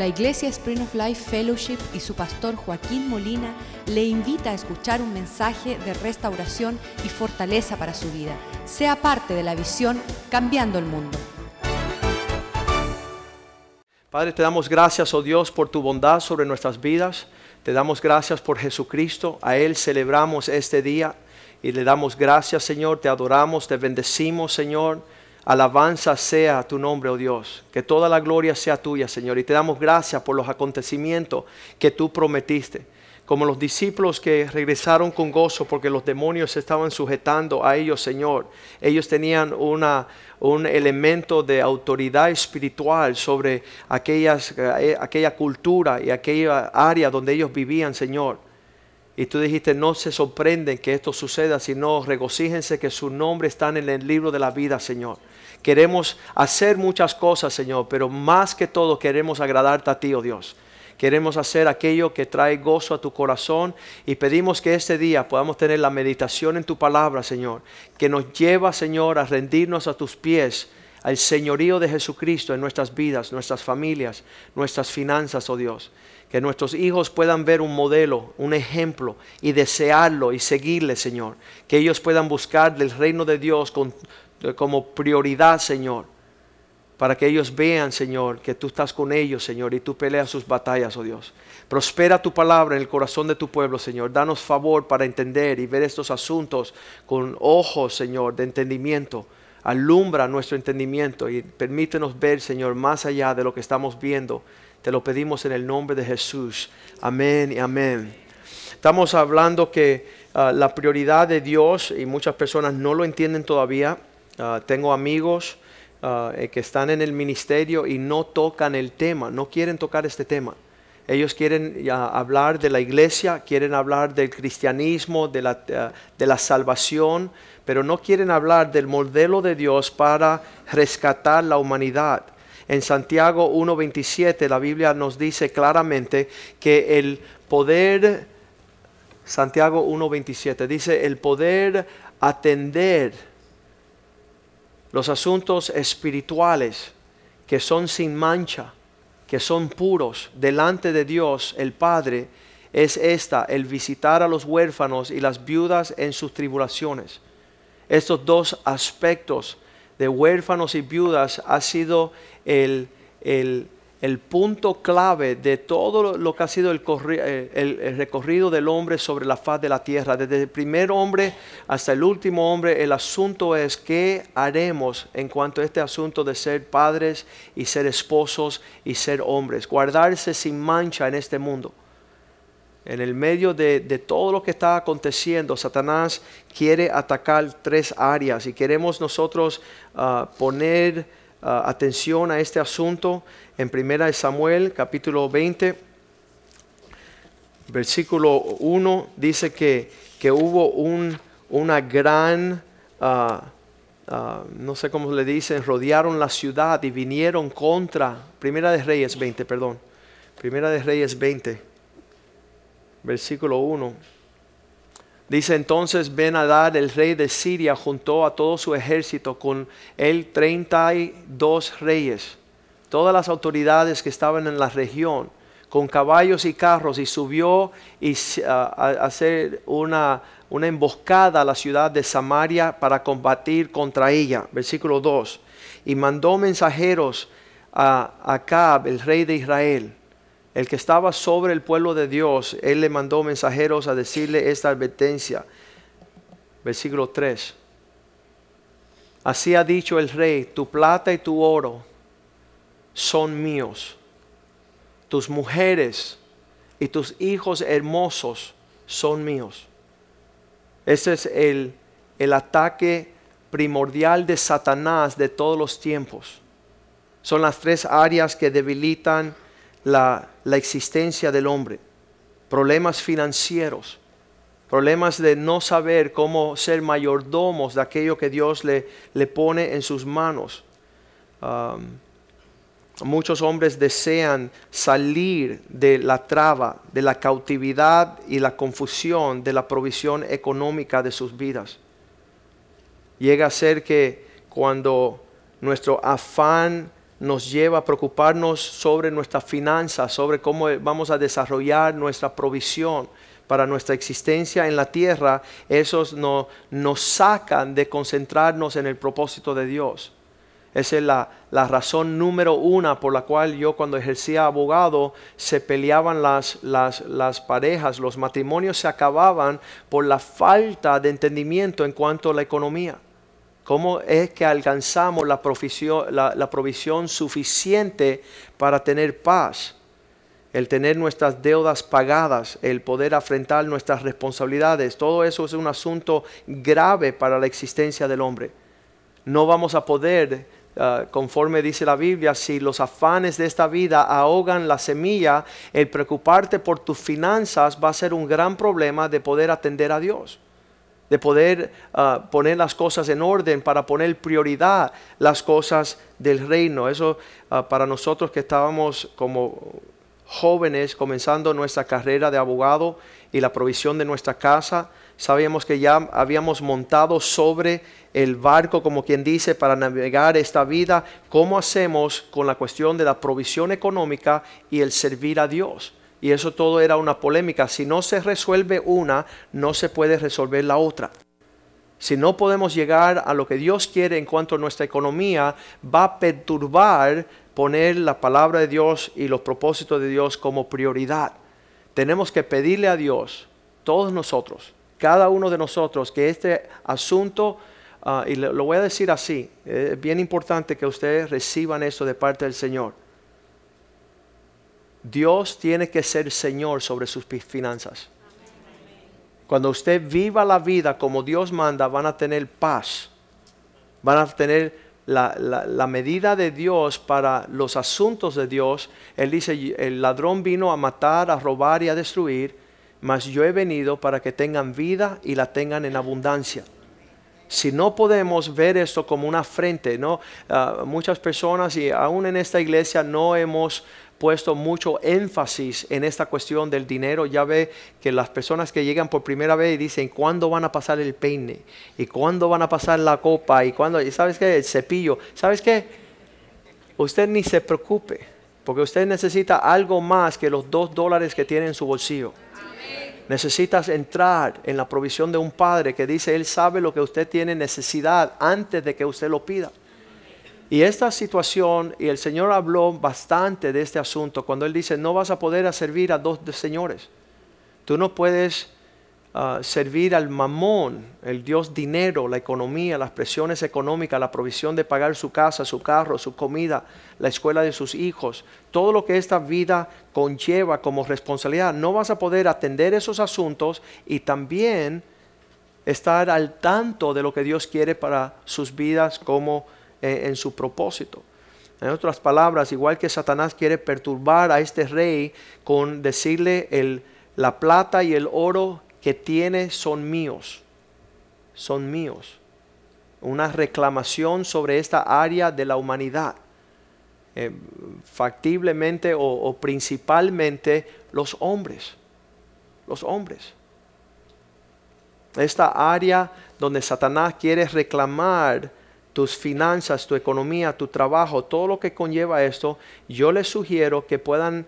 La Iglesia Spring of Life Fellowship y su pastor Joaquín Molina le invita a escuchar un mensaje de restauración y fortaleza para su vida. Sea parte de la visión Cambiando el Mundo. Padre, te damos gracias, oh Dios, por tu bondad sobre nuestras vidas. Te damos gracias por Jesucristo. A Él celebramos este día y le damos gracias, Señor. Te adoramos, te bendecimos, Señor. Alabanza sea tu nombre, oh Dios. Que toda la gloria sea tuya, Señor. Y te damos gracias por los acontecimientos que tú prometiste. Como los discípulos que regresaron con gozo porque los demonios se estaban sujetando a ellos, Señor. Ellos tenían una, un elemento de autoridad espiritual sobre aquellas, eh, aquella cultura y aquella área donde ellos vivían, Señor. Y tú dijiste, no se sorprenden que esto suceda, sino regocíjense que su nombre está en el libro de la vida, Señor. Queremos hacer muchas cosas, Señor, pero más que todo queremos agradarte a ti, oh Dios. Queremos hacer aquello que trae gozo a tu corazón y pedimos que este día podamos tener la meditación en tu palabra, Señor, que nos lleva, Señor, a rendirnos a tus pies, al señorío de Jesucristo en nuestras vidas, nuestras familias, nuestras finanzas, oh Dios. Que nuestros hijos puedan ver un modelo, un ejemplo y desearlo y seguirle, Señor. Que ellos puedan buscar el reino de Dios con como prioridad, Señor, para que ellos vean, Señor, que tú estás con ellos, Señor, y tú peleas sus batallas, oh Dios. Prospera tu palabra en el corazón de tu pueblo, Señor. Danos favor para entender y ver estos asuntos con ojos, Señor, de entendimiento. Alumbra nuestro entendimiento y permítenos ver, Señor, más allá de lo que estamos viendo. Te lo pedimos en el nombre de Jesús. Amén y amén. Estamos hablando que ah, la prioridad de Dios, y muchas personas no lo entienden todavía, Ah, tengo amigos ah, eh, que están en el ministerio y no tocan el tema, no quieren tocar este tema. Ellos quieren hablar de la iglesia, quieren hablar del cristianismo, de la, ah, de la salvación, pero no quieren hablar del modelo de Dios para rescatar la humanidad. En Santiago 1.27 la Biblia nos dice claramente que el poder, Santiago 1.27 dice, el poder atender los asuntos espirituales que son sin mancha, que son puros delante de Dios el Padre, es esta, el visitar a los huérfanos y las viudas en sus tribulaciones. Estos dos aspectos de huérfanos y viudas ha sido el, el el punto clave de todo lo que ha sido eh, el, recorrido del hombre sobre la faz de la tierra. Desde el primer hombre hasta el último hombre, el asunto es qué haremos en cuanto a este asunto de ser padres y ser esposos y ser hombres. Guardarse sin mancha en este mundo. En el medio de, todo lo que está aconteciendo, Satanás quiere atacar tres áreas y queremos nosotros ah, poner ah, atención a este asunto en Primera de Samuel, capítulo 20, versículo 1, dice que, que hubo un, una gran, ah, ah, no sé cómo le dicen, rodearon la ciudad y vinieron contra, Primera de Reyes 20, perdón, Primera de Reyes 20, versículo 1. Dice entonces Ben Hadad, el rey de Siria, juntó a todo su ejército con él treinta y dos reyes todas las autoridades que estaban en la región con caballos y carros y subió y, a, hacer una, una emboscada a la ciudad de Samaria para combatir contra ella. Versículo 2. Y mandó mensajeros a Acab, el rey de Israel, el que estaba sobre el pueblo de Dios. Él le mandó mensajeros a decirle esta advertencia. Versículo 3. Así ha dicho el rey, tu plata y tu oro son míos. Tus mujeres y tus hijos hermosos son míos. Ese es el, el ataque primordial de Satanás de todos los tiempos. Son las tres áreas que debilitan la, la existencia del hombre. Problemas financieros, problemas de no saber cómo ser mayordomos de aquello que Dios le, le pone en sus manos. Muchos hombres desean salir de la traba, de la cautividad y la confusión de la provisión económica de sus vidas. Llega a ser que cuando nuestro afán nos lleva a preocuparnos sobre nuestras finanzas, sobre cómo vamos a desarrollar nuestra provisión para nuestra existencia en la tierra, esos no, nos sacan de concentrarnos en el propósito de Dios. Esa es la, razón número una por la cual yo cuando ejercía abogado se peleaban las, las, las, parejas, los matrimonios se acababan por la falta de entendimiento en cuanto a la economía. ¿Cómo es que alcanzamos la provisión, la, provisión suficiente para tener paz? el tener nuestras deudas pagadas, el poder afrontar nuestras responsabilidades, todo eso es un asunto grave para la existencia del hombre. No vamos a poder, ah, conforme dice la Biblia, si los afanes de esta vida ahogan la semilla, el preocuparte por tus finanzas va a ser un gran problema de poder atender a Dios de poder ah, poner las cosas en orden, para poner prioridad las cosas del reino. Eso ah, para nosotros que estábamos como jóvenes comenzando nuestra carrera de abogado y la provisión de nuestra casa. Sabíamos que ya habíamos montado sobre el barco, como quien dice, para navegar esta vida. ¿Cómo hacemos con la cuestión de la provisión económica y el servir a Dios? Y eso todo era una polémica. Si no se resuelve una, no se puede resolver la otra. Si no podemos llegar a lo que Dios quiere en cuanto a nuestra economía, va a perturbar poner la palabra de Dios y los propósitos de Dios como prioridad. Tenemos que pedirle a Dios, todos nosotros, cada uno de nosotros, que este asunto, ah, y lo, voy a decir así, es bien importante que ustedes reciban eso de parte del Señor. Dios tiene que ser Señor sobre sus finanzas. Cuando usted viva la vida como Dios manda, van a tener paz, van a tener la, medida de Dios para los asuntos de Dios. Él dice, el ladrón vino a matar, a robar y a destruir, mas yo he venido para que tengan vida y la tengan en abundancia. Si no podemos ver esto como una frente, ¿no? Ah, muchas personas y aún en esta iglesia no hemos puesto mucho énfasis en esta cuestión del dinero. Ya ve que las personas que llegan por primera vez y dicen cuándo van a pasar el peine y cuándo van a pasar la copa y cuándo, y sabes qué, el cepillo. ¿Sabes qué? Usted ni se preocupe, porque usted necesita algo más que los dos dólares que tiene en su bolsillo. Necesitas entrar en la provisión de un padre que dice, Él sabe lo que usted tiene necesidad antes de que usted lo pida. Y esta situación, y el Señor habló bastante de este asunto cuando Él dice, no vas a poder servir a dos señores. Tú no puedes ah, servir al mamón, el Dios dinero, la economía, las presiones económicas, la provisión de pagar su casa, su carro, su comida, la escuela de sus hijos, todo lo que esta vida conlleva como responsabilidad. No vas a poder atender esos asuntos y también estar al tanto de lo que Dios quiere para sus vidas como en, su propósito. En otras palabras, igual que Satanás quiere perturbar a este rey con decirle el, la plata y el oro que tiene son míos, son míos. Una reclamación sobre esta área de la humanidad. Eh, factiblemente o, o principalmente los hombres, los hombres. Esta área donde Satanás quiere reclamar tus finanzas, tu economía, tu trabajo, todo lo que conlleva esto, yo les sugiero que puedan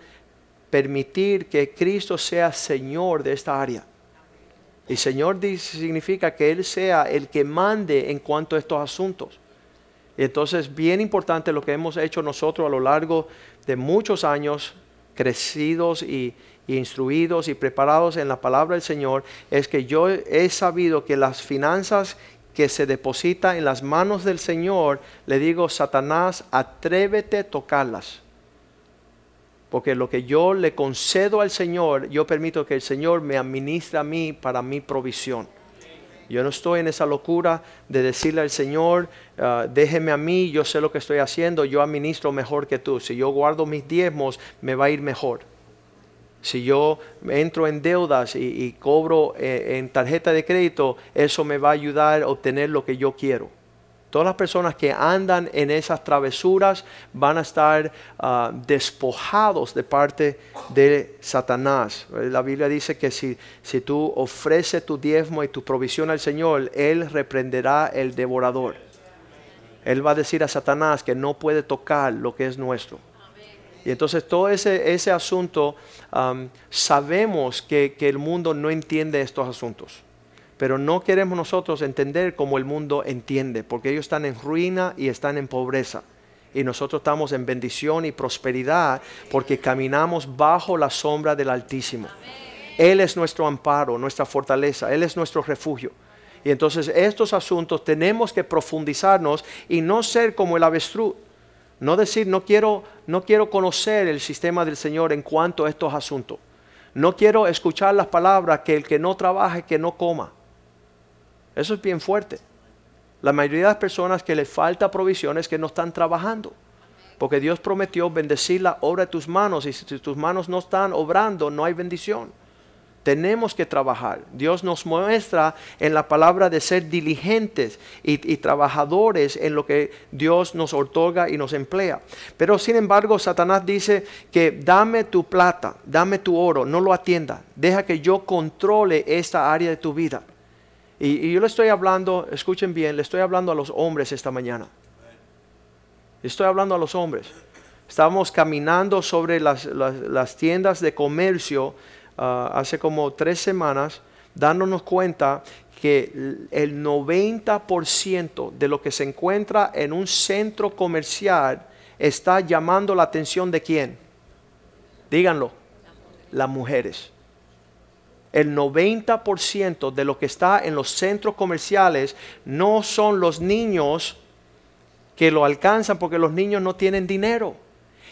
permitir que Cristo sea Señor de esta área. Y Señor significa que Él sea el que mande en cuanto a estos asuntos. Entonces, bien importante lo que hemos hecho nosotros a lo largo de muchos años, crecidos y, y instruidos y preparados en la palabra del Señor, es que yo he sabido que las finanzas que se deposita en las manos del Señor, le digo, Satanás, atrévete a tocarlas. Porque lo que yo le concedo al Señor, yo permito que el Señor me administre a mí para mi provisión. Yo no estoy en esa locura de decirle al Señor, ah, déjeme a mí, yo sé lo que estoy haciendo, yo administro mejor que tú. Si yo guardo mis diezmos, me va a ir mejor. Si yo entro en deudas y, cobro eh, en tarjeta de crédito, eso me va a ayudar a obtener lo que yo quiero. Todas las personas que andan en esas travesuras van a estar ah, despojados de parte de Satanás. La Biblia dice que si, si tú ofreces tu diezmo y tu provisión al Señor, Él reprenderá el devorador. Él va a decir a Satanás que no puede tocar lo que es nuestro. Y entonces todo ese, ese asunto, sabemos que, que el mundo no entiende estos asuntos pero no queremos nosotros entender como el mundo entiende, porque ellos están en ruina y están en pobreza. Y nosotros estamos en bendición y prosperidad porque caminamos bajo la sombra del Altísimo. Él es nuestro amparo, nuestra fortaleza, Él es nuestro refugio. Y entonces estos asuntos tenemos que profundizarnos y no ser como el avestruz. No decir, no quiero, no quiero conocer el sistema del Señor en cuanto a estos asuntos. No quiero escuchar las palabras que el que no trabaje, que no coma. Eso es bien fuerte. La mayoría de las personas que les falta provisión es que no están trabajando. Porque Dios prometió bendecir la obra de tus manos y si tus manos no están obrando, no hay bendición. Tenemos que trabajar. Dios nos muestra en la palabra de ser diligentes y, trabajadores en lo que Dios nos otorga y nos emplea. Pero sin embargo, Satanás dice que dame tu plata, dame tu oro, no lo atienda. Deja que yo controle esta área de tu vida. Y, yo le estoy hablando, escuchen bien, le estoy hablando a los hombres esta mañana. Estoy hablando a los hombres. Estábamos caminando sobre las, tiendas de comercio ah, hace como tres semanas, dándonos cuenta que el 90% de lo que se encuentra en un centro comercial está llamando la atención de quién. Díganlo, las mujeres el 90% de lo que está en los centros comerciales no son los niños que lo alcanzan porque los niños no tienen dinero.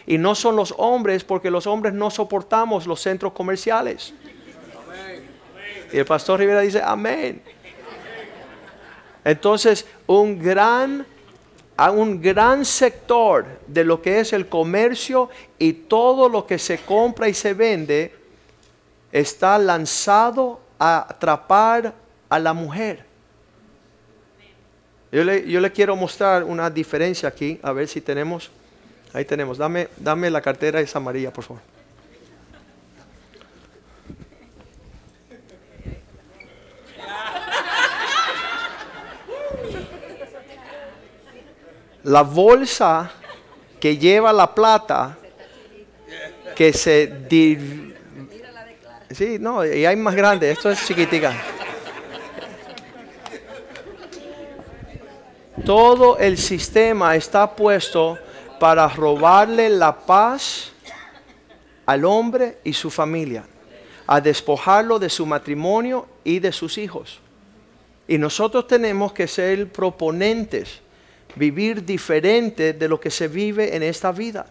Y no son los hombres porque los hombres no soportamos los centros comerciales. Y el pastor Rivera dice, amén. Entonces, un gran, un gran sector de lo que es el comercio y todo lo que se compra y se vende está lanzado a atrapar a la mujer. Yo le, quiero mostrar una diferencia aquí, a ver si tenemos. Ahí tenemos. Dame, dame la cartera esa María, por favor. La bolsa que lleva la plata que se Sí, no, y hay más grande, esto es chiquitica. Todo el sistema está puesto para robarle la paz al hombre y su familia, a despojarlo de su matrimonio y de sus hijos. Y nosotros tenemos que ser proponentes, vivir diferente de lo que se vive en esta vida.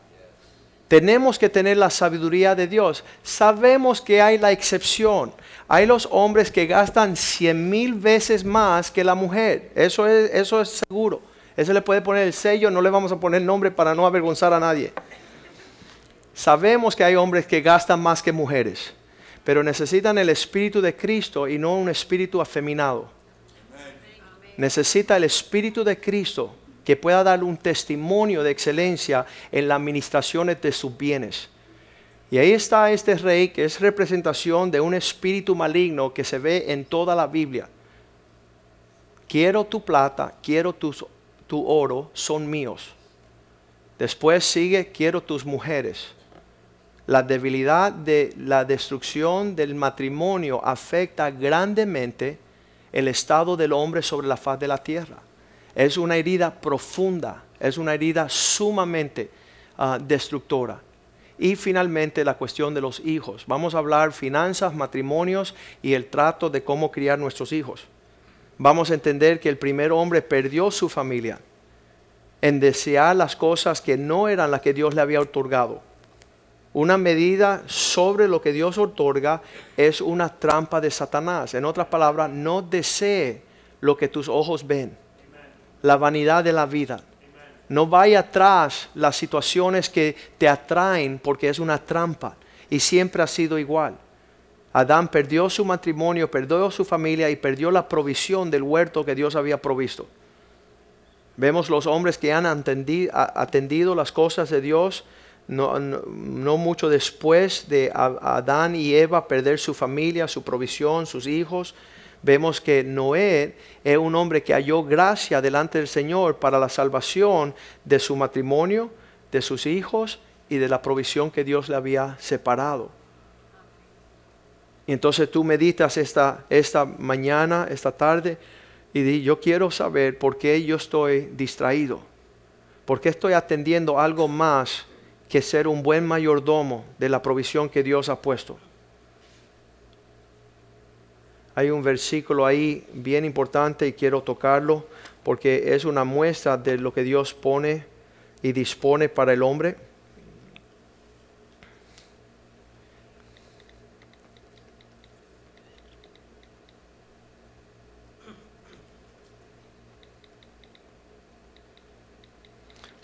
Tenemos que tener la sabiduría de Dios. Sabemos que hay la excepción. Hay los hombres que gastan cien mil veces más que la mujer. Eso es, eso es seguro. Eso le puede poner el sello, no le vamos a poner nombre para no avergonzar a nadie. Sabemos que hay hombres que gastan más que mujeres, pero necesitan el espíritu de Cristo y no un espíritu afeminado. Necesita el espíritu de Cristo que pueda dar un testimonio de excelencia en la administración de sus bienes. Y ahí está este rey que es representación de un espíritu maligno que se ve en toda la Biblia. Quiero tu plata, quiero tu, tu oro, son míos. Después sigue, quiero tus mujeres. La debilidad de la destrucción del matrimonio afecta grandemente el estado del hombre sobre la faz de la tierra. Es una herida profunda, es una herida sumamente ah, destructora. Y finalmente la cuestión de los hijos. Vamos a hablar finanzas, matrimonios y el trato de cómo criar nuestros hijos. Vamos a entender que el primer hombre perdió su familia en desear las cosas que no eran las que Dios le había otorgado. Una medida sobre lo que Dios otorga es una trampa de Satanás. En otras palabras, no desee lo que tus ojos ven la vanidad de la vida. No vaya atrás las situaciones que te atraen porque es una trampa y siempre ha sido igual. Adán perdió su matrimonio, perdió su familia y perdió la provisión del huerto que Dios había provisto. Vemos los hombres que han atendido, las cosas de Dios no, mucho después de Adán y Eva perder su familia, su provisión, sus hijos, vemos que Noé es un hombre que halló gracia delante del Señor para la salvación de su matrimonio, de sus hijos y de la provisión que Dios le había separado. Y entonces tú meditas esta, esta mañana, esta tarde, y di, yo quiero saber por qué yo estoy distraído, por qué estoy atendiendo algo más que ser un buen mayordomo de la provisión que Dios ha puesto. Hay un versículo ahí bien importante y quiero tocarlo porque es una muestra de lo que Dios pone y dispone para el hombre.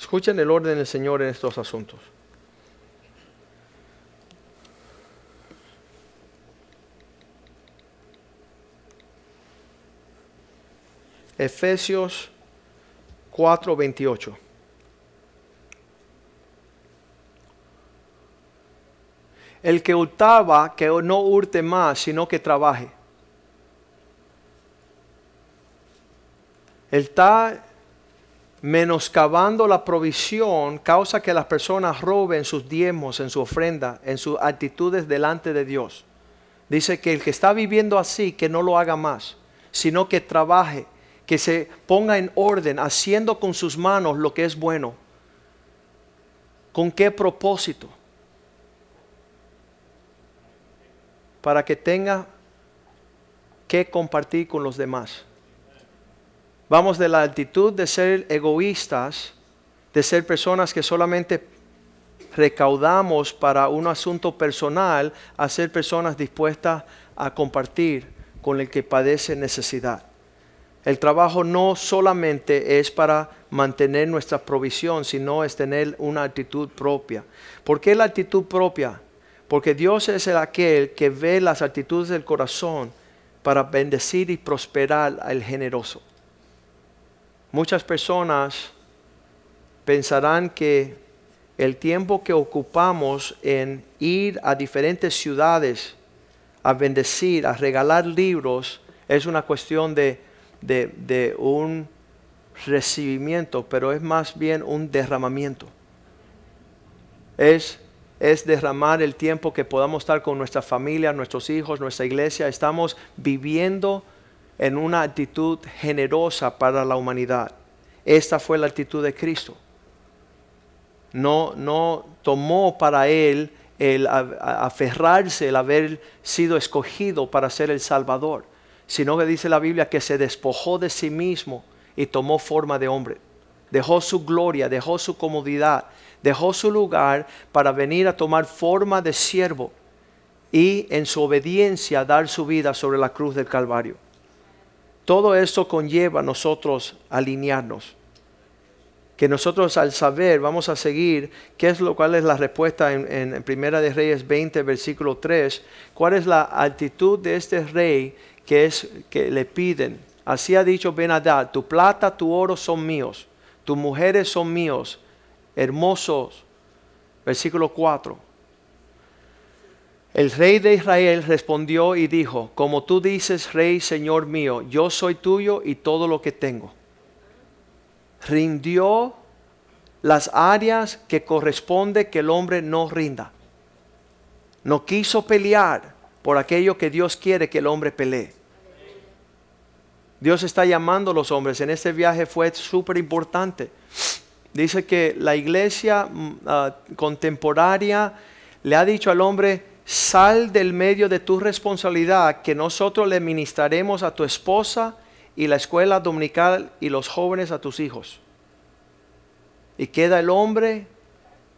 Escuchen el orden del Señor en estos asuntos. Efesios 4:28. El que hurtaba, que no hurte más, sino que trabaje. Él está menoscabando la provisión, causa que las personas roben sus diezmos en su ofrenda, en sus actitudes delante de Dios. Dice que el que está viviendo así, que no lo haga más, sino que trabaje que se ponga en orden, haciendo con sus manos lo que es bueno. ¿Con qué propósito? Para que tenga que compartir con los demás. Vamos de la actitud de ser egoístas, de ser personas que solamente recaudamos para un asunto personal, a ser personas dispuestas a compartir con el que padece necesidad. El trabajo no solamente es para mantener nuestra provisión, sino es tener una actitud propia. ¿Por qué la actitud propia? Porque Dios es el aquel que ve las actitudes del corazón para bendecir y prosperar al generoso. Muchas personas pensarán que el tiempo que ocupamos en ir a diferentes ciudades a bendecir, a regalar libros, es una cuestión de un recibimiento, pero es más bien un derramamiento. Es, es derramar el tiempo que podamos estar con nuestra familia, nuestros hijos, nuestra iglesia. Estamos viviendo en una actitud generosa para la humanidad. Esta fue la actitud de Cristo. No, no tomó para él el aferrarse, el haber sido escogido para ser el Salvador sino que dice la Biblia que se despojó de sí mismo y tomó forma de hombre. Dejó su gloria, dejó su comodidad, dejó su lugar para venir a tomar forma de siervo y en su obediencia dar su vida sobre la cruz del Calvario. Todo esto conlleva a nosotros alinearnos. Que nosotros al saber vamos a seguir qué es lo cual es la respuesta en, en Primera de Reyes 20, versículo 3, cuál es la actitud de este rey que, es, que le piden. Así ha dicho Benadad, tu plata, tu oro son míos, tus mujeres son míos, hermosos. Versículo 4. El rey de Israel respondió y dijo, como tú dices, rey, señor mío, yo soy tuyo y todo lo que tengo. Rindió las áreas que corresponde que el hombre no rinda. No quiso pelear por aquello que Dios quiere que el hombre pelee. Dios está llamando a los hombres. En este viaje fue súper importante. Dice que la iglesia mm, ah, contemporánea le ha dicho al hombre, sal del medio de tu responsabilidad, que nosotros le ministraremos a tu esposa y la escuela dominical y los jóvenes a tus hijos. Y queda el hombre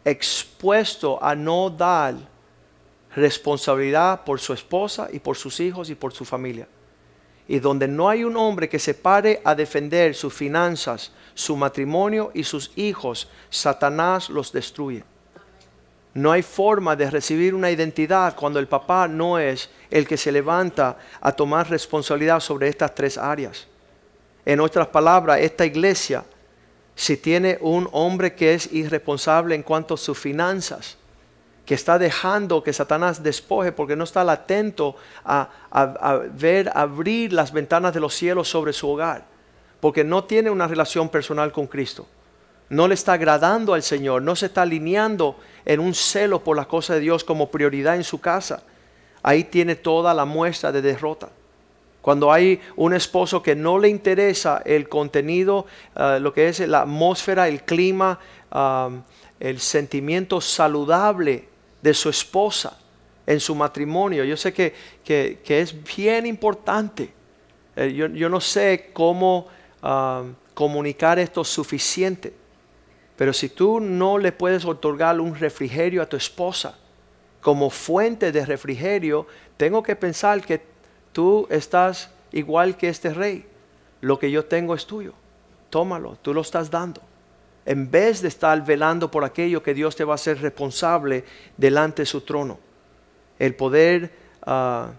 expuesto a no dar responsabilidad por su esposa y por sus hijos y por su familia. Y donde no hay un hombre que se pare a defender sus finanzas, su matrimonio y sus hijos, Satanás los destruye. No hay forma de recibir una identidad cuando el papá no es el que se levanta a tomar responsabilidad sobre estas tres áreas. En otras palabras, esta iglesia, si tiene un hombre que es irresponsable en cuanto a sus finanzas, que está dejando que Satanás despoje porque no está atento a, a, ver abrir las ventanas de los cielos sobre su hogar, porque no tiene una relación personal con Cristo, no le está agradando al Señor, no se está alineando en un celo por las cosas de Dios como prioridad en su casa. Ahí tiene toda la muestra de derrota. Cuando hay un esposo que no le interesa el contenido, ah, lo que es la atmósfera, el clima, el sentimiento saludable de su esposa en su matrimonio. Yo sé que, es bien importante. Eh, yo, no sé cómo comunicar esto suficiente, pero si tú no le puedes otorgar un refrigerio a tu esposa como fuente de refrigerio, tengo que pensar que tú estás igual que este rey. Lo que yo tengo es tuyo. Tómalo, tú lo estás dando en vez de estar velando por aquello que Dios te va a hacer responsable delante de su trono. El poder, ah,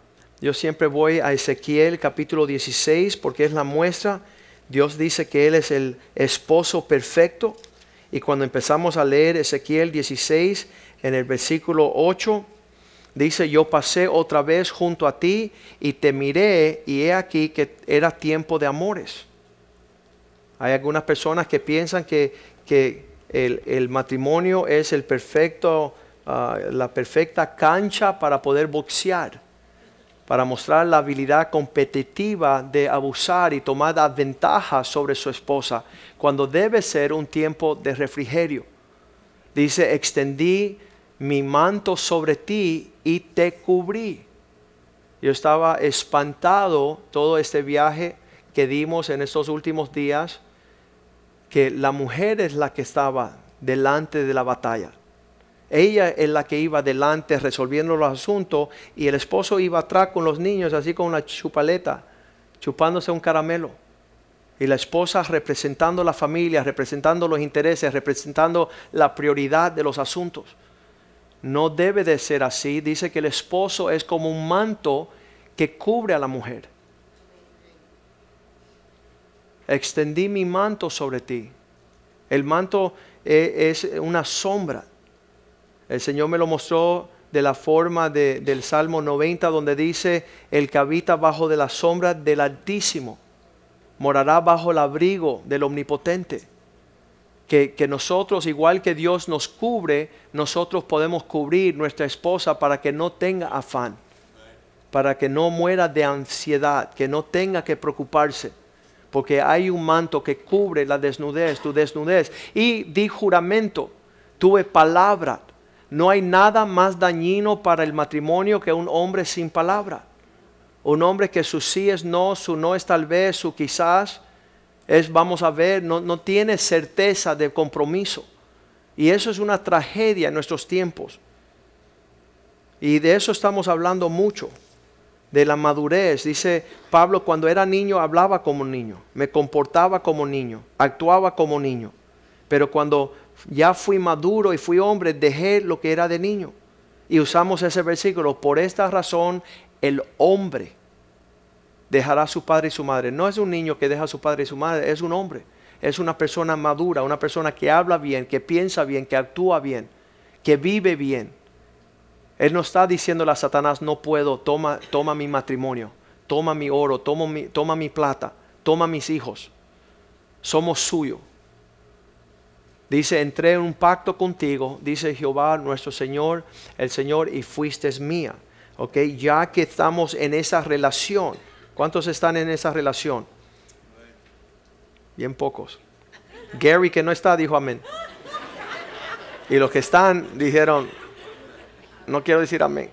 yo siempre voy a Ezequiel capítulo 16 porque es la muestra. Dios dice que Él es el esposo perfecto. Y cuando empezamos a leer Ezequiel 16 en el versículo 8, dice, yo pasé otra vez junto a ti y te miré y he aquí que era tiempo de amores. Hay algunas personas que piensan que, que el, matrimonio es el perfecto, ah, la perfecta cancha para poder boxear, para mostrar la habilidad competitiva de abusar y tomar ventaja sobre su esposa, cuando debe ser un tiempo de refrigerio. Dice, extendí mi manto sobre ti y te cubrí. Yo estaba espantado todo este viaje que dimos en estos últimos días que la mujer es la que estaba delante de la batalla. Ella es la que iba delante resolviendo los asuntos y el esposo iba atrás con los niños, así con una chupaleta, chupándose un caramelo. Y la esposa representando la familia, representando los intereses, representando la prioridad de los asuntos. No debe de ser así. Dice que el esposo es como un manto que cubre a la mujer extendí mi manto sobre ti. El manto eh, es una sombra. El Señor me lo mostró de la forma del Salmo 90, donde dice, el que habita bajo de la sombra del Altísimo, morará bajo el abrigo del Omnipotente. Que, que, nosotros, igual que Dios nos cubre, nosotros podemos cubrir nuestra esposa para que no tenga afán, para que no muera de ansiedad, que no tenga que preocuparse porque hay un manto que cubre la desnudez, tu desnudez. Y di juramento, tuve palabra. No hay nada más dañino para el matrimonio que un hombre sin palabra. Un hombre que su sí es no, su no es tal vez, su quizás es vamos a ver, no, no tiene certeza de compromiso. Y eso es una tragedia en nuestros tiempos. Y de eso estamos hablando mucho de la madurez. Dice Pablo, cuando era niño hablaba como niño, me comportaba como niño, actuaba como niño. Pero cuando ya fui maduro y fui hombre, dejé lo que era de niño. Y usamos ese versículo, por esta razón el hombre dejará a su padre y su madre. No es un niño que deja a su padre y su madre, es un hombre. Es una persona madura, una persona que habla bien, que piensa bien, que actúa bien, que vive bien él no está diciéndole a Satanás, no puedo, toma, toma mi matrimonio, toma mi oro, toma mi, toma mi plata, toma mis hijos. Somos suyos. Dice, entré en un pacto contigo, dice Jehová nuestro Señor, el Señor, y fuiste mía. Ok, ya que estamos en esa relación. ¿Cuántos están en esa relación? Bien pocos. Gary que no está dijo amén. Y los que están dijeron, no quiero decir amén.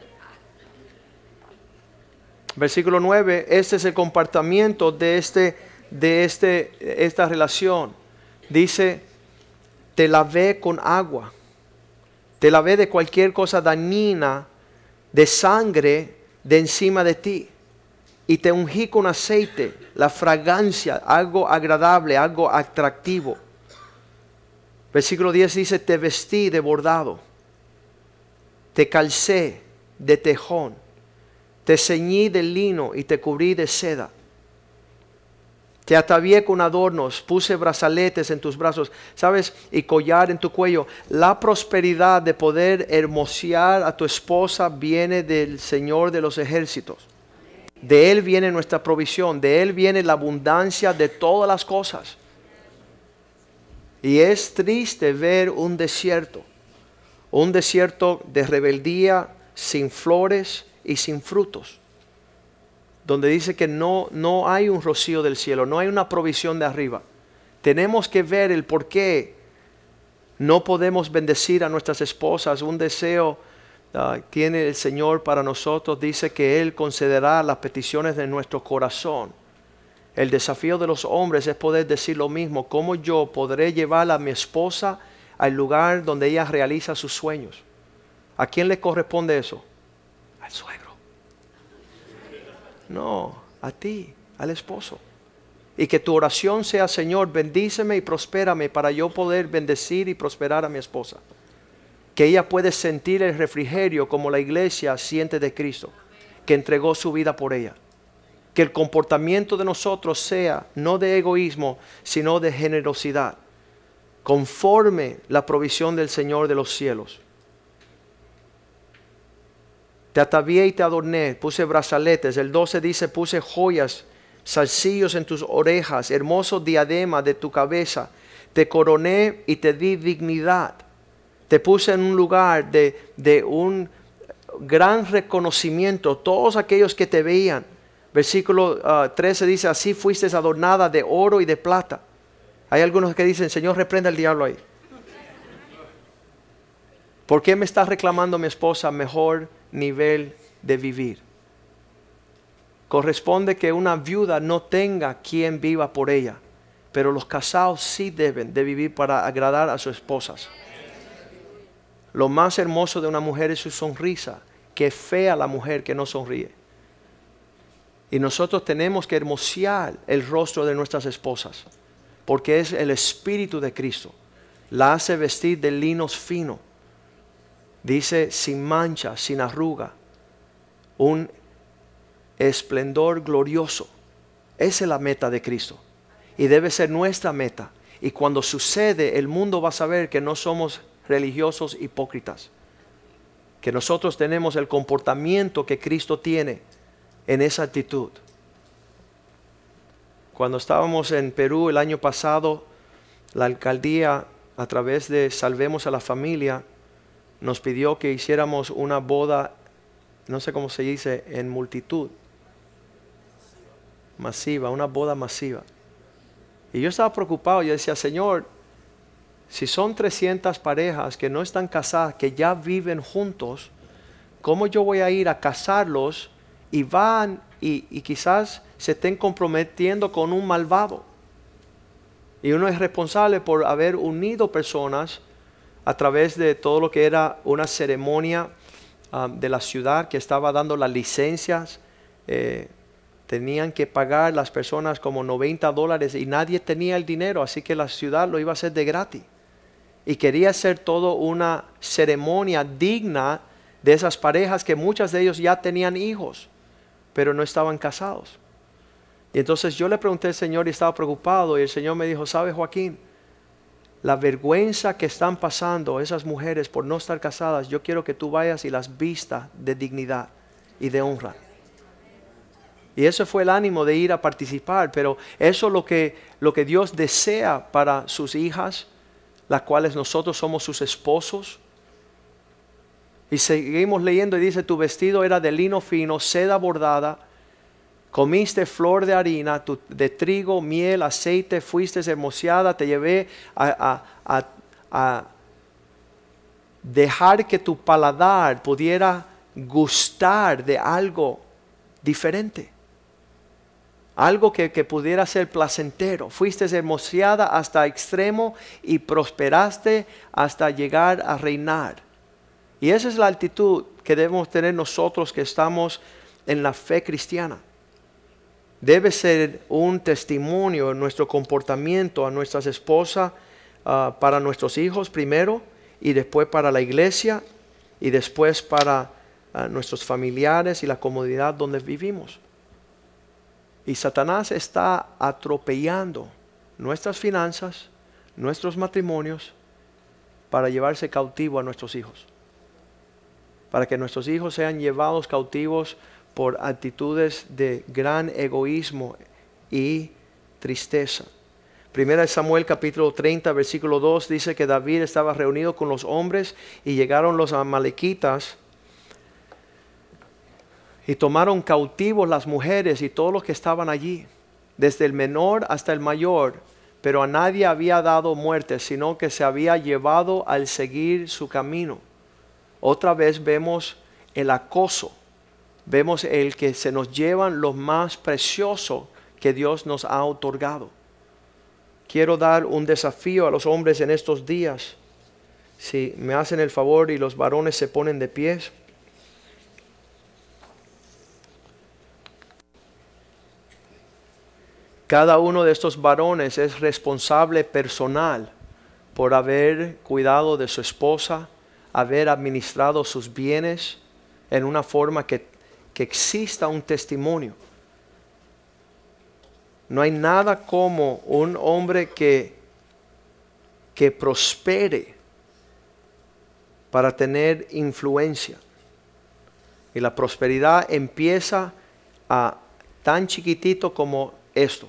Versículo 9, este es el comportamiento de, este, de este, esta relación. Dice, te lavé con agua, te lavé de cualquier cosa dañina, de sangre de encima de ti, y te ungí con aceite, la fragancia, algo agradable, algo atractivo. Versículo 10 dice, te vestí de bordado te calcé de tejón, te ceñí de lino y te cubrí de seda. Te atavié con adornos, puse brazaletes en tus brazos, ¿sabes? Y collar en tu cuello. La prosperidad de poder hermosear a tu esposa viene del Señor de los ejércitos. De Él viene nuestra provisión, de Él viene la abundancia de todas las cosas. Y es triste ver un desierto, un desierto de rebeldía, sin flores y sin frutos donde dice que no, no hay un rocío del cielo, no hay una provisión de arriba. Tenemos que ver el por qué no podemos bendecir a nuestras esposas. Un deseo ah, tiene el Señor para nosotros. Dice que Él concederá las peticiones de nuestro corazón. El desafío de los hombres es poder decir lo mismo. ¿Cómo yo podré llevar a mi esposa al lugar donde ella realiza sus sueños? ¿A quién le corresponde eso? Al suegro. No, a ti, al esposo. Y que tu oración sea, Señor, bendíceme y prospérame para yo poder bendecir y prosperar a mi esposa. Que ella puede sentir el refrigerio como la iglesia siente de Cristo, que entregó su vida por ella. Que el comportamiento de nosotros sea no de egoísmo, sino de generosidad, conforme la provisión del Señor de los cielos. Te atavié y te adorné, puse brazaletes. El 12 dice, puse joyas, salsillos en tus orejas, hermoso diadema de tu cabeza. Te coroné y te di dignidad. Te puse en un lugar de, de un gran reconocimiento. Todos aquellos que te veían. Versículo 13 ah, dice, así fuiste adornada de oro y de plata. Hay algunos que dicen, Señor, reprenda al diablo ahí. ¿Por qué me está reclamando mi esposa mejor nivel de vivir. Corresponde que una viuda no tenga quien viva por ella, pero los casados sí deben de vivir para agradar a sus esposas. Lo más hermoso de una mujer es su sonrisa, que fea la mujer que no sonríe. Y nosotros tenemos que hermosear el rostro de nuestras esposas, porque es el Espíritu de Cristo. La hace vestir de linos finos Dice sin mancha, sin arruga, un esplendor glorioso. Esa es la meta de Cristo. Y debe ser nuestra meta. Y cuando sucede, el mundo va a saber que no somos religiosos hipócritas. Que nosotros tenemos el comportamiento que Cristo tiene en esa actitud. Cuando estábamos en Perú el año pasado, la alcaldía, a través de Salvemos a la Familia, nos pidió que hiciéramos una boda, no sé cómo se dice, en multitud, masiva, una boda masiva. Y yo estaba preocupado, yo decía, Señor, si son 300 parejas que no están casadas, que ya viven juntos, ¿cómo yo voy a ir a casarlos y van y, y quizás se estén comprometiendo con un malvado? Y uno es responsable por haber unido personas a través de todo lo que era una ceremonia um, de la ciudad que estaba dando las licencias. Eh, tenían que pagar las personas como 90 dólares y nadie tenía el dinero, así que la ciudad lo iba a hacer de gratis. Y quería hacer todo una ceremonia digna de esas parejas que muchas de ellos ya tenían hijos, pero no estaban casados. Y entonces yo le pregunté al Señor y estaba preocupado y el Señor me dijo, ¿sabe Joaquín? La vergüenza que están pasando esas mujeres por no estar casadas, yo quiero que tú vayas y las vistas de dignidad y de honra. Y eso fue el ánimo de ir a participar, pero eso es lo que, lo que Dios desea para sus hijas, las cuales nosotros somos sus esposos. Y seguimos leyendo y dice, tu vestido era de lino fino, seda bordada, Comiste flor de harina, de trigo, miel, aceite, fuiste hermoseada, te llevé a, dejar que tu paladar pudiera gustar de algo diferente. Algo que, que, pudiera ser placentero. Fuiste hermoseada hasta extremo y prosperaste hasta llegar a reinar. Y esa es la actitud que debemos tener nosotros que estamos en la fe cristiana debe ser un testimonio en nuestro comportamiento a nuestras esposas, ah, para nuestros hijos primero, y después para la iglesia, y después para ah, nuestros familiares y la comunidad donde vivimos. Y Satanás está atropellando nuestras finanzas, nuestros matrimonios, para llevarse cautivo a nuestros hijos. Para que nuestros hijos sean llevados cautivos por actitudes de gran egoísmo y tristeza. Primera Samuel capítulo 30 versículo 2 dice que David estaba reunido con los hombres y llegaron los amalequitas y tomaron cautivos las mujeres y todos los que estaban allí, desde el menor hasta el mayor, pero a nadie había dado muerte, sino que se había llevado al seguir su camino. Otra vez vemos el acoso, vemos el que se nos llevan lo más precioso que Dios nos ha otorgado. Quiero dar un desafío a los hombres en estos días. Si me hacen el favor y los varones se ponen de pies. Cada uno de estos varones es responsable personal por haber cuidado de su esposa, haber administrado sus bienes en una forma que, que exista un testimonio. No hay nada como un hombre que, que prospere para tener influencia. Y la prosperidad empieza a tan chiquitito como esto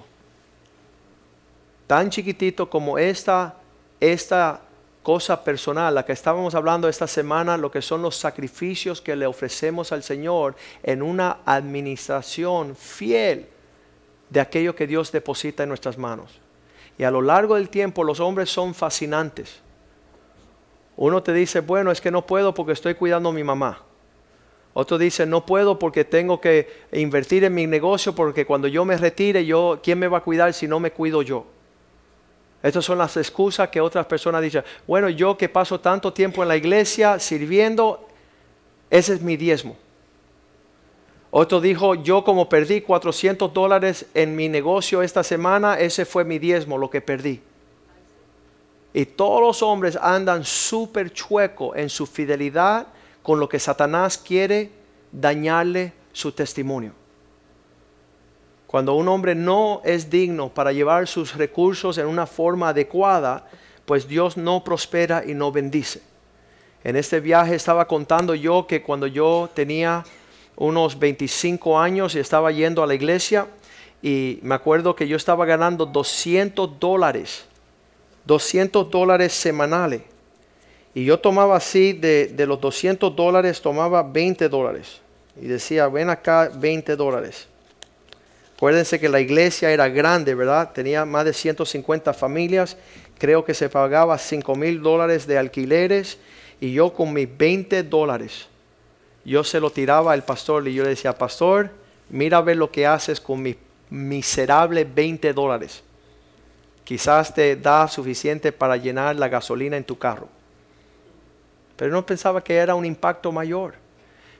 tan chiquitito como esta, esta cosa personal, la que estábamos hablando esta semana, lo que son los sacrificios que le ofrecemos al Señor en una administración fiel de aquello que Dios deposita en nuestras manos. Y a lo largo del tiempo los hombres son fascinantes. Uno te dice, bueno, es que no puedo porque estoy cuidando a mi mamá. Otro dice, no puedo porque tengo que invertir en mi negocio porque cuando yo me retire, yo, ¿quién me va a cuidar si no me cuido yo? Estas son las excusas que otras personas dicen. Bueno, yo que paso tanto tiempo en la iglesia sirviendo, ese es mi diezmo. Otro dijo, yo como perdí 400 dólares en mi negocio esta semana, ese fue mi diezmo, lo que perdí. Y todos los hombres andan súper chueco en su fidelidad con lo que Satanás quiere dañarle su testimonio. Cuando un hombre no es digno para llevar sus recursos en una forma adecuada, pues Dios no prospera y no bendice. En este viaje estaba contando yo que cuando yo tenía unos 25 años y estaba yendo a la iglesia y me acuerdo que yo estaba ganando 200 dólares, 200 dólares semanales. Y yo tomaba así, de, de los 200 dólares, tomaba 20 dólares. Y decía, ven acá 20 dólares. Acuérdense que la iglesia era grande, ¿verdad? Tenía más de 150 familias. Creo que se pagaba 5 mil dólares de alquileres. Y yo con mis 20 dólares, yo se lo tiraba al pastor y yo le decía, pastor, mira a ver lo que haces con mis miserables 20 dólares. Quizás te da suficiente para llenar la gasolina en tu carro. Pero no pensaba que era un impacto mayor.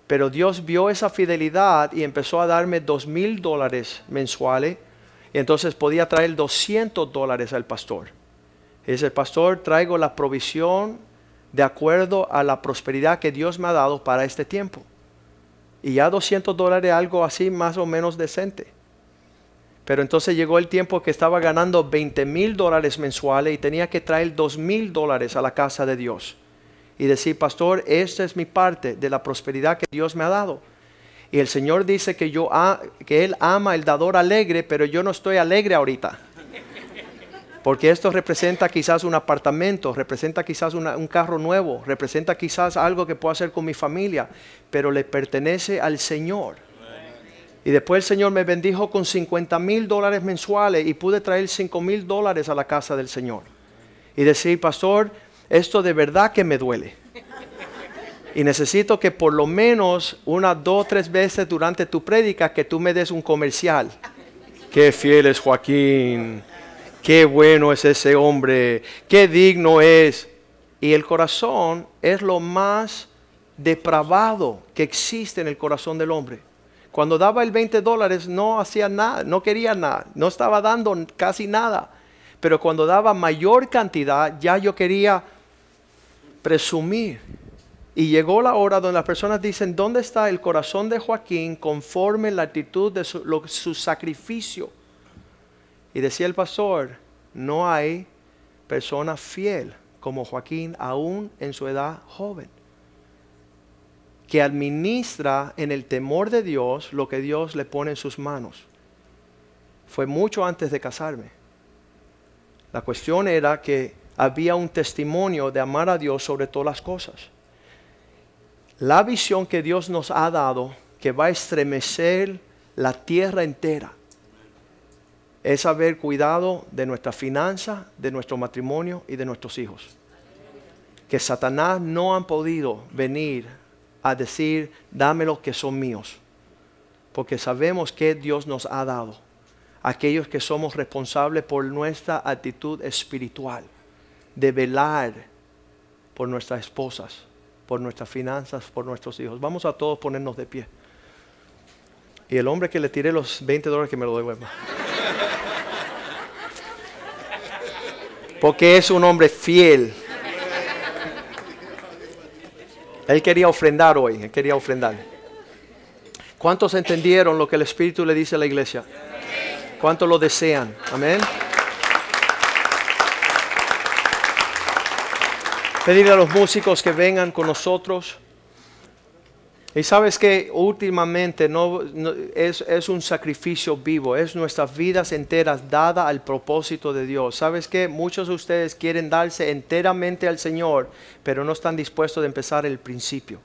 Pero Dios vio esa fidelidad y empezó a darme dos mil dólares mensuales. Y entonces podía traer 200 dólares al pastor. Y dice, pastor, traigo la provisión de acuerdo a la prosperidad que Dios me ha dado para este tiempo. Y ya 200 dólares, algo así más o menos decente. Pero entonces llegó el tiempo que estaba ganando 20 mil dólares mensuales y tenía que traer 2 mil dólares a la casa de Dios y decir, pastor, esta es mi parte de la prosperidad que Dios me ha dado. Y el Señor dice que, yo, que Él ama el dador alegre, pero yo no estoy alegre ahorita. Porque esto representa quizás un apartamento, representa quizás un carro nuevo, representa quizás algo que puedo hacer con mi familia, pero le pertenece al Señor. Y después el Señor me bendijo con 50 mil dólares mensuales y pude traer 5 mil dólares a la casa del Señor. Y decir, pastor, esto de verdad que me duele. Y necesito que por lo menos una, dos, tres veces durante tu prédica que tú me des un comercial. Qué fiel es Joaquín. Qué bueno es ese hombre. Qué digno es. Y el corazón es lo más depravado que existe en el corazón del hombre. Cuando daba el 20 dólares no hacía nada, no quería nada, no estaba dando casi nada. Pero cuando daba mayor cantidad ya yo quería presumir. Y llegó la hora donde las personas dicen, ¿dónde está el corazón de Joaquín conforme la actitud de su, su sacrificio? Y decía el pastor, no hay persona fiel como Joaquín aún en su edad joven, que administra en el temor de Dios lo que Dios le pone en sus manos. Fue mucho antes de casarme. La cuestión era que había un testimonio de amar a Dios sobre todas las cosas. La visión que Dios nos ha dado, que va a estremecer la tierra entera, es haber cuidado de nuestra finanza, de nuestro matrimonio y de nuestros hijos. Que Satanás no han podido venir a decir, dame los que son míos, porque sabemos que Dios nos ha dado. Aquellos que somos responsables por nuestra actitud espiritual, de velar por nuestras esposas, por nuestras finanzas, por nuestros hijos. Vamos a todos ponernos de pie. Y el hombre que le tiré los 20 dólares que me lo devuelva. Porque es un hombre fiel. Él quería ofrendar hoy, él quería ofrendar. ¿Cuántos entendieron lo que el Espíritu le dice a la iglesia? ¿Cuántos lo desean? Amén. Pedirle a los músicos que vengan con nosotros. Y sabes que últimamente no, es, es un sacrificio vivo, es nuestras vidas enteras dadas al propósito de Dios. Sabes que muchos de ustedes quieren darse enteramente al Señor, pero no están dispuestos a empezar el principio.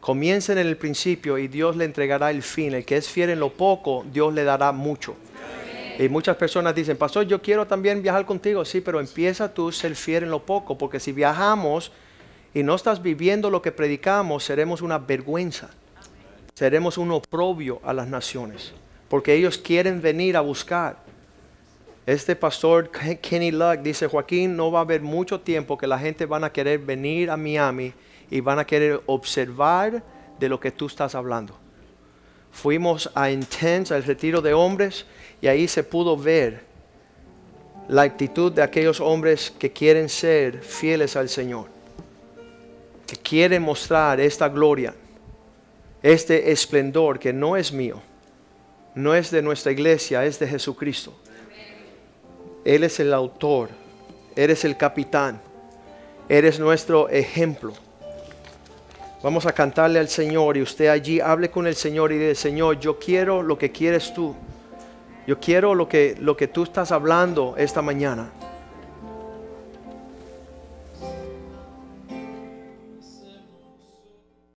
Comiencen en el principio y Dios le entregará el fin. El que es fiel en lo poco, Dios le dará mucho. Y muchas personas dicen, pastor, yo quiero también viajar contigo. Sí, pero empieza tú ser fiel en lo poco, porque si viajamos y no estás viviendo lo que predicamos, seremos una vergüenza. Seremos un oprobio a las naciones, porque ellos quieren venir a buscar. Este pastor Ken- Kenny Luck dice, Joaquín, no va a haber mucho tiempo que la gente van a querer venir a Miami y van a querer observar de lo que tú estás hablando. Fuimos a Intense, al retiro de hombres, y ahí se pudo ver la actitud de aquellos hombres que quieren ser fieles al Señor, que quieren mostrar esta gloria, este esplendor que no es mío, no es de nuestra iglesia, es de Jesucristo. Él es el autor, eres el capitán, eres nuestro ejemplo. Vamos a cantarle al Señor y usted allí hable con el Señor y dice, Señor, yo quiero lo que quieres tú. Yo quiero lo que, lo que tú estás hablando esta mañana.